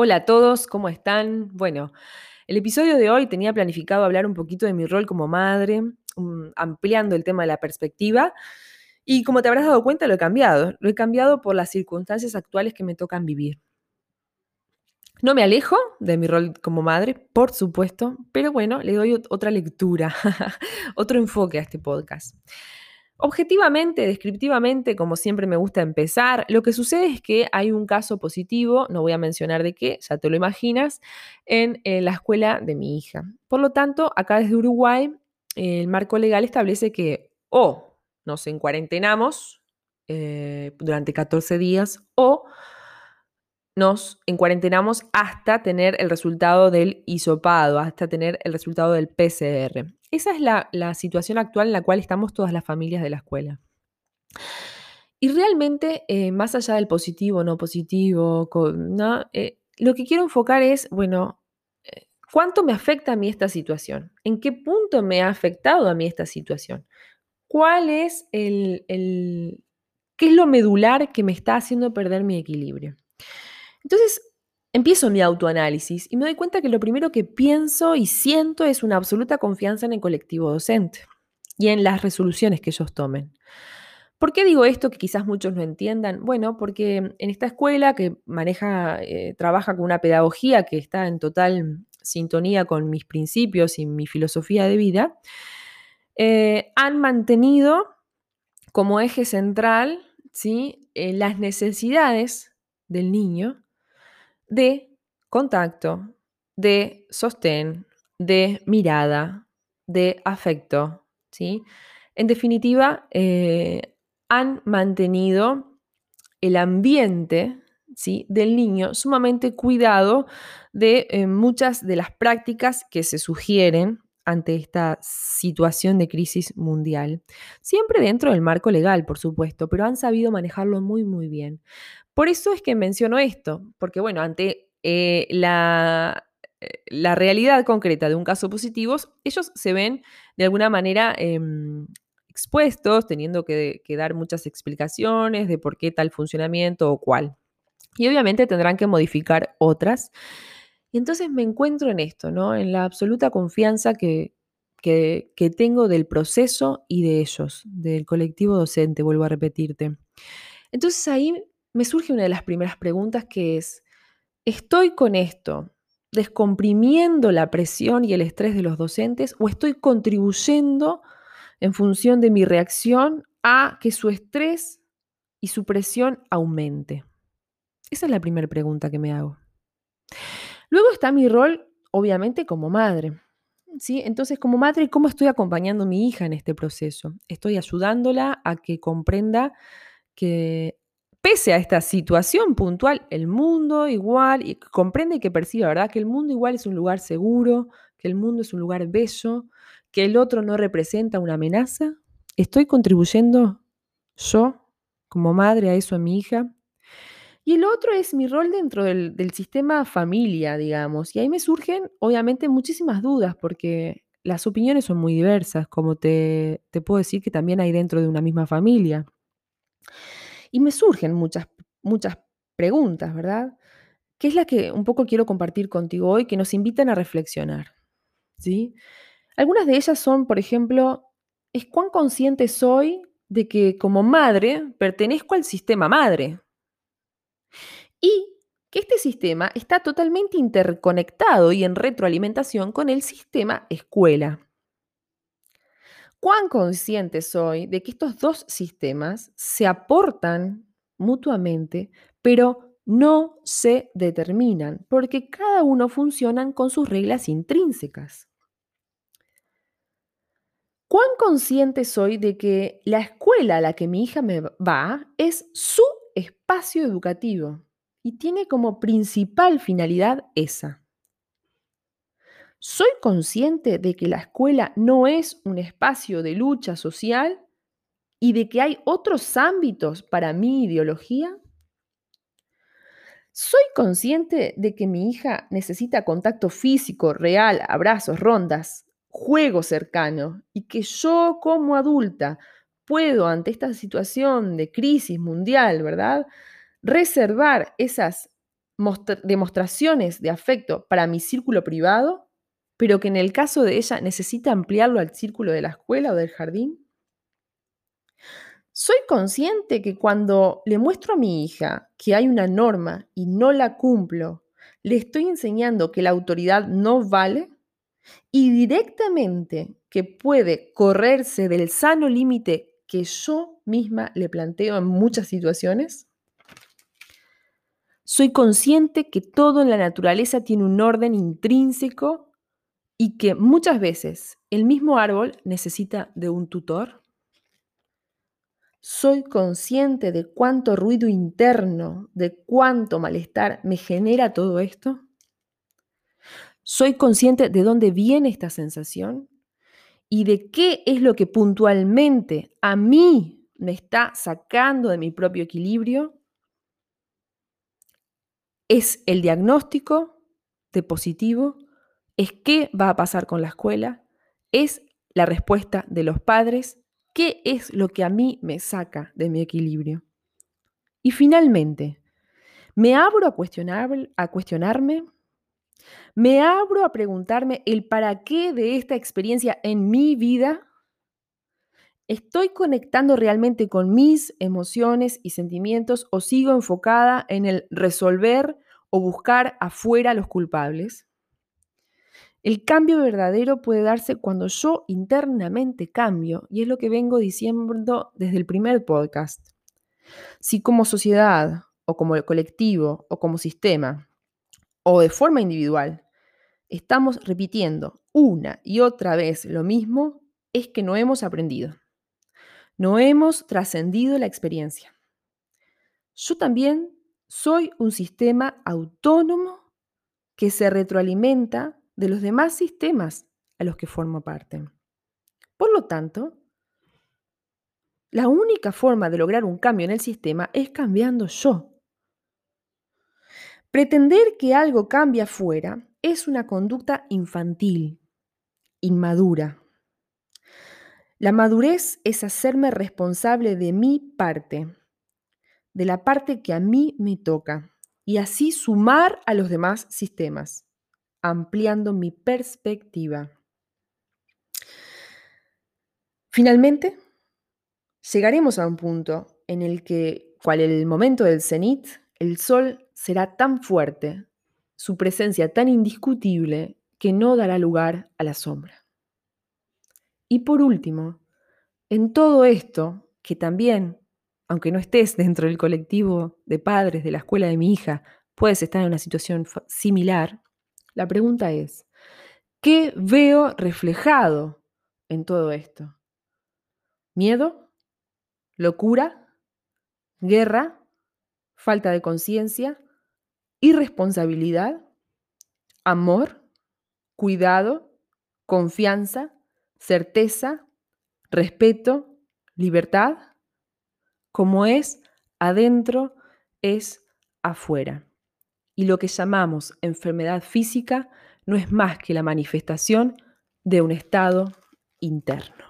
Hola a todos, ¿cómo están? Bueno, el episodio de hoy tenía planificado hablar un poquito de mi rol como madre, um, ampliando el tema de la perspectiva. Y como te habrás dado cuenta, lo he cambiado. Lo he cambiado por las circunstancias actuales que me tocan vivir. No me alejo de mi rol como madre, por supuesto, pero bueno, le doy otra lectura, otro enfoque a este podcast. Objetivamente, descriptivamente, como siempre me gusta empezar, lo que sucede es que hay un caso positivo, no voy a mencionar de qué, ya te lo imaginas, en, la escuela de mi hija. Por lo tanto, acá desde Uruguay, el marco legal establece que o nos encuarentenamos eh, durante 14 días o nos encuarentenamos hasta tener el resultado del hisopado, hasta tener el resultado del PCR. Esa es la, situación actual en la cual estamos todas las familias de la escuela. Y realmente, eh, más allá del positivo, no positivo, eh, lo que quiero enfocar es, bueno, eh, ¿cuánto me afecta a mí esta situación? ¿En qué punto me ha afectado a mí esta situación? ¿Cuál es el qué es lo medular que me está haciendo perder mi equilibrio? Entonces, empiezo mi autoanálisis y me doy cuenta que lo primero que pienso y siento es una absoluta confianza en el colectivo docente y en las resoluciones que ellos tomen. ¿Por qué digo esto que quizás muchos no entiendan? Bueno, porque en esta escuela que maneja, eh, trabaja con una pedagogía que está en total sintonía con mis principios y mi filosofía de vida, eh, han mantenido como eje central ¿sí? Eh, las necesidades del niño de contacto, de sostén, de mirada, de afecto. ¿sí? En definitiva, eh, han mantenido el ambiente ¿sí? del niño sumamente cuidado de eh, muchas de las prácticas que se sugieren ante esta situación de crisis mundial. Siempre dentro del marco legal, por supuesto, pero han sabido manejarlo muy, muy bien. Por eso es que menciono esto, porque bueno, ante eh, la, eh, la, realidad concreta de un caso positivo, ellos se ven de alguna manera em, expuestos, teniendo que, que dar muchas explicaciones de por qué tal funcionamiento o cuál. Y obviamente tendrán que modificar otras. Y entonces me encuentro en esto, ¿no? En la absoluta confianza que, que, tengo del proceso y de ellos, del colectivo docente, vuelvo a repetirte. Entonces ahí me surge una de las primeras preguntas que es, ¿estoy con esto descomprimiendo la presión y el estrés de los docentes o estoy contribuyendo en función de mi reacción a que su estrés y su presión aumente? Esa es la primera pregunta que me hago. Luego está mi rol, obviamente, como madre. ¿sí? Entonces, como madre, ¿cómo estoy acompañando a mi hija en este proceso? Estoy ayudándola a que comprenda que pese a esta situación puntual, el mundo igual, y comprende y que perciba, ¿verdad? Que el mundo igual es un lugar seguro, que el mundo es un lugar bello, que el otro no representa una amenaza. ¿Estoy contribuyendo yo como madre a eso a mi hija? Y el otro es mi rol dentro del, sistema familia, digamos. Y ahí me surgen, obviamente, muchísimas dudas, porque las opiniones son muy diversas, como te, puedo decir que también hay dentro de una misma familia. Y me surgen muchas, muchas preguntas, ¿verdad? ¿Qué es la que un poco quiero compartir contigo hoy, que nos invitan a reflexionar. ¿sí? Algunas de ellas son, por ejemplo, es cuán consciente soy de que como madre pertenezco al sistema madre, y que este sistema está totalmente interconectado y en retroalimentación con el sistema escuela. ¿Cuán consciente soy de que estos dos sistemas se aportan mutuamente, pero no se determinan, porque cada uno funciona con sus reglas intrínsecas? ¿Cuán consciente soy de que la escuela a la que mi hija me va es su espacio educativo? Y tiene como principal finalidad esa. ¿Soy consciente de que la escuela no es un espacio de lucha social y de que hay otros ámbitos para mi ideología? ¿Soy consciente de que mi hija necesita contacto físico, real, abrazos, rondas, juego cercano y que yo como adulta puedo ante esta situación de crisis mundial, ¿verdad? Reservar esas demostraciones de afecto para mi círculo privado, pero que en el caso de ella necesita ampliarlo al círculo de la escuela o del jardín? Soy consciente que cuando le muestro a mi hija que hay una norma y no la cumplo, le estoy enseñando que la autoridad no vale y directamente que puede correrse del sano límite que yo misma le planteo en muchas situaciones. Soy consciente que todo en la naturaleza tiene un orden intrínseco y que muchas veces el mismo árbol necesita de un tutor. Soy consciente de cuánto ruido interno, de cuánto malestar me genera todo esto. Soy consciente de dónde viene esta sensación y de qué es lo que puntualmente a mí me está sacando de mi propio equilibrio es el diagnóstico de positivo, es qué va a pasar con la escuela, es la respuesta de los padres, qué es lo que a mí me saca de mi equilibrio. Y finalmente, me abro a, cuestionar, a cuestionarme, me abro a preguntarme el para qué de esta experiencia en mi vida. ¿Estoy conectando realmente con mis emociones y sentimientos o sigo enfocada en el resolver o buscar afuera los culpables? El cambio verdadero puede darse cuando yo internamente cambio y es lo que vengo diciendo desde el primer podcast. Si como sociedad o como colectivo o como sistema o de forma individual estamos repitiendo una y otra vez lo mismo, es que no hemos aprendido. No hemos trascendido la experiencia. Yo también soy un sistema autónomo que se retroalimenta de los demás sistemas a los que formo parte. Por lo tanto, la única forma de lograr un cambio en el sistema es cambiando yo. Pretender que algo cambie afuera es una conducta infantil, inmadura. La madurez es hacerme responsable de mi parte, de la parte que a mí me toca, y así sumar a los demás sistemas, ampliando mi perspectiva. Finalmente, llegaremos a un punto en el que, cual el momento del cenit, el sol será tan fuerte, su presencia tan indiscutible, que no dará lugar a la sombra. Y por último, en todo esto, que también, aunque no estés dentro del colectivo de padres de la escuela de mi hija, puedes estar en una situación similar, la pregunta es, ¿qué veo reflejado en todo esto? ¿Miedo? ¿Locura? ¿Guerra? ¿Falta de conciencia? ¿Irresponsabilidad? ¿Amor? ¿Cuidado? ¿Confianza? Certeza, respeto, libertad, como es adentro, es afuera. Y lo que llamamos enfermedad física no es más que la manifestación de un estado interno.